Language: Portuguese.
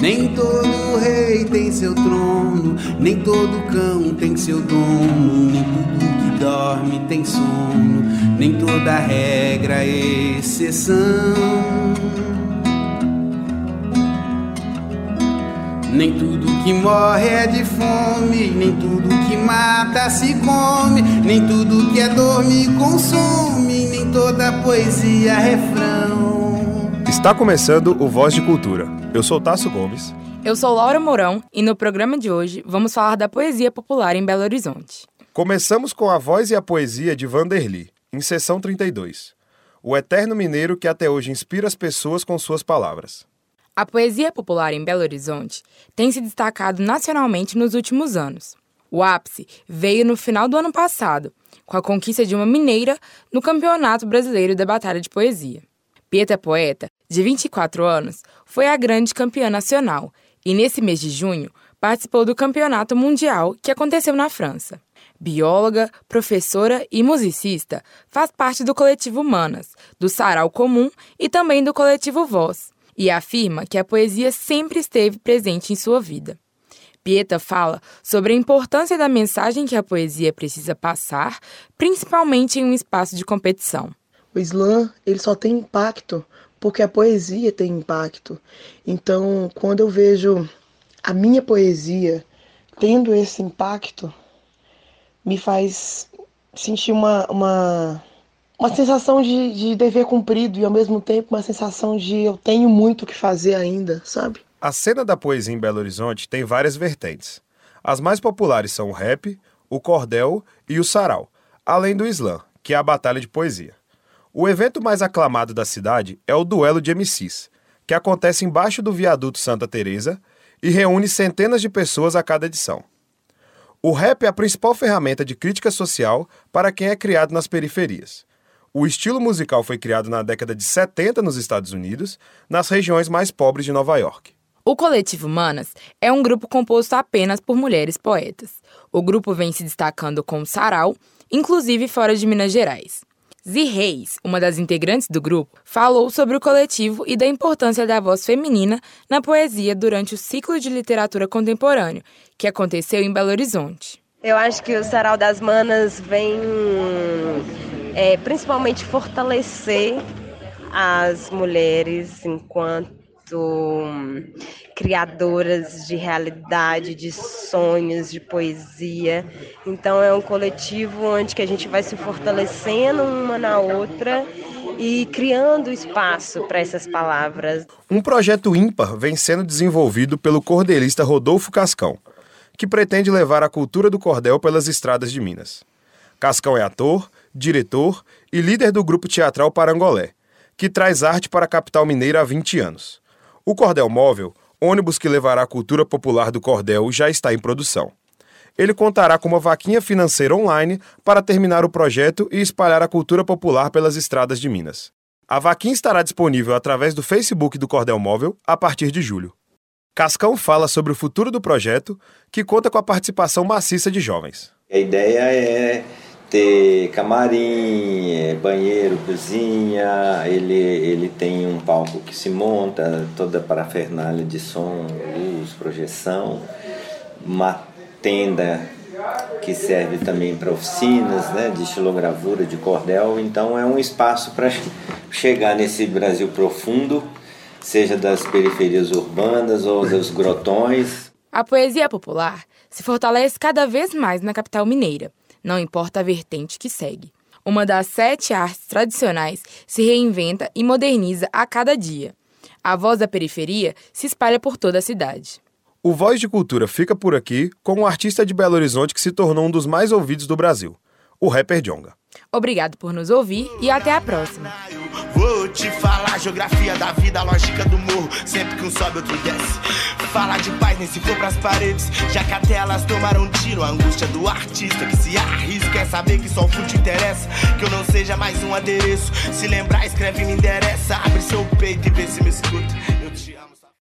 Nem todo rei tem seu trono, nem todo cão tem seu dono, nem tudo que dorme tem sono, nem toda regra é exceção. Nem tudo que morre é de fome, nem tudo que mata se come, nem tudo que é dorme consome, nem toda poesia é refrão. Está começando o Voz de Cultura. Eu sou Tasso Gomes. Eu sou Laura Mourão e no programa de hoje vamos falar da poesia popular em Belo Horizonte. Começamos com a voz e a poesia de Vanderly, em sessão 32. O eterno mineiro que até hoje inspira as pessoas com suas palavras. A poesia popular em Belo Horizonte tem se destacado nacionalmente nos últimos anos. O ápice veio no final do ano passado, com a conquista de uma mineira no Campeonato Brasileiro da Batalha de Poesia. Pieta Poeta, de 24 anos, foi a grande campeã nacional e, nesse mês de junho, participou do Campeonato Mundial que aconteceu na França. Bióloga, professora e musicista, faz parte do coletivo Manas, do Sarau Comum e também do coletivo Voz e afirma que a poesia sempre esteve presente em sua vida. Pieta fala sobre a importância da mensagem que a poesia precisa passar, principalmente em um espaço de competição. O slam ele só tem impacto porque a poesia tem impacto. Então, quando eu vejo a minha poesia tendo esse impacto, me faz sentir uma, uma uma sensação de, de dever cumprido e ao mesmo tempo uma sensação de eu tenho muito o que fazer ainda, sabe? A cena da poesia em Belo Horizonte tem várias vertentes. As mais populares são o rap, o cordel e o sarau, além do slam, que é a batalha de poesia. O evento mais aclamado da cidade é o Duelo de MCs, que acontece embaixo do viaduto Santa Teresa e reúne centenas de pessoas a cada edição. O rap é a principal ferramenta de crítica social para quem é criado nas periferias. O estilo musical foi criado na década de 70 nos Estados Unidos, nas regiões mais pobres de Nova York. O Coletivo Manas é um grupo composto apenas por mulheres poetas. O grupo vem se destacando com sarau, inclusive fora de Minas Gerais. Zi Reis, uma das integrantes do grupo, falou sobre o coletivo e da importância da voz feminina na poesia durante o ciclo de literatura contemporâneo, que aconteceu em Belo Horizonte. Eu acho que o Sarau das Manas vem é, principalmente fortalecer as mulheres enquanto hum, criadoras de realidade, de sonhos, de poesia. Então é um coletivo onde que a gente vai se fortalecendo uma na outra e criando espaço para essas palavras. Um projeto ímpar vem sendo desenvolvido pelo cordelista Rodolfo Cascão, que pretende levar a cultura do cordel pelas estradas de Minas. Cascão é ator, diretor e líder do grupo teatral Parangolé, que traz arte para a capital mineira há 20 anos. O Cordel Móvel, ônibus que levará a cultura popular do cordel, já está em produção. Ele contará com uma vaquinha financeira online para terminar o projeto e espalhar a cultura popular pelas estradas de Minas. A vaquinha estará disponível através do Facebook do Cordel Móvel a partir de julho. Cascão fala sobre o futuro do projeto, que conta com a participação maciça de jovens. A ideia é ter camarim, é, banheiro, cozinha, ele, ele tem um palco que se monta, toda parafernália de som, luz, projeção, uma tenda que serve também para oficinas né, de estilogravura, de cordel, então é um espaço para chegar nesse Brasil profundo, seja das periferias urbanas ou dos grotões. A poesia popular se fortalece cada vez mais na capital mineira não importa a vertente que segue. Uma das sete artes tradicionais se reinventa e moderniza a cada dia. A voz da periferia se espalha por toda a cidade. O Voz de Cultura fica por aqui com um artista de Belo Horizonte que se tornou um dos mais ouvidos do Brasil, o rapper Jonga. Obrigado por nos ouvir e até a próxima. Geografia da vida, lógica do morro, sempre que um sobe outro desce. Falar de paz nem se for pras paredes, já que até elas tomaram tiro. A angústia do artista que se arrisca é saber que só o fute interessa. Que eu não seja mais um adereço. Se lembrar, escreve me endereça. Abre seu peito e vê se me escuta.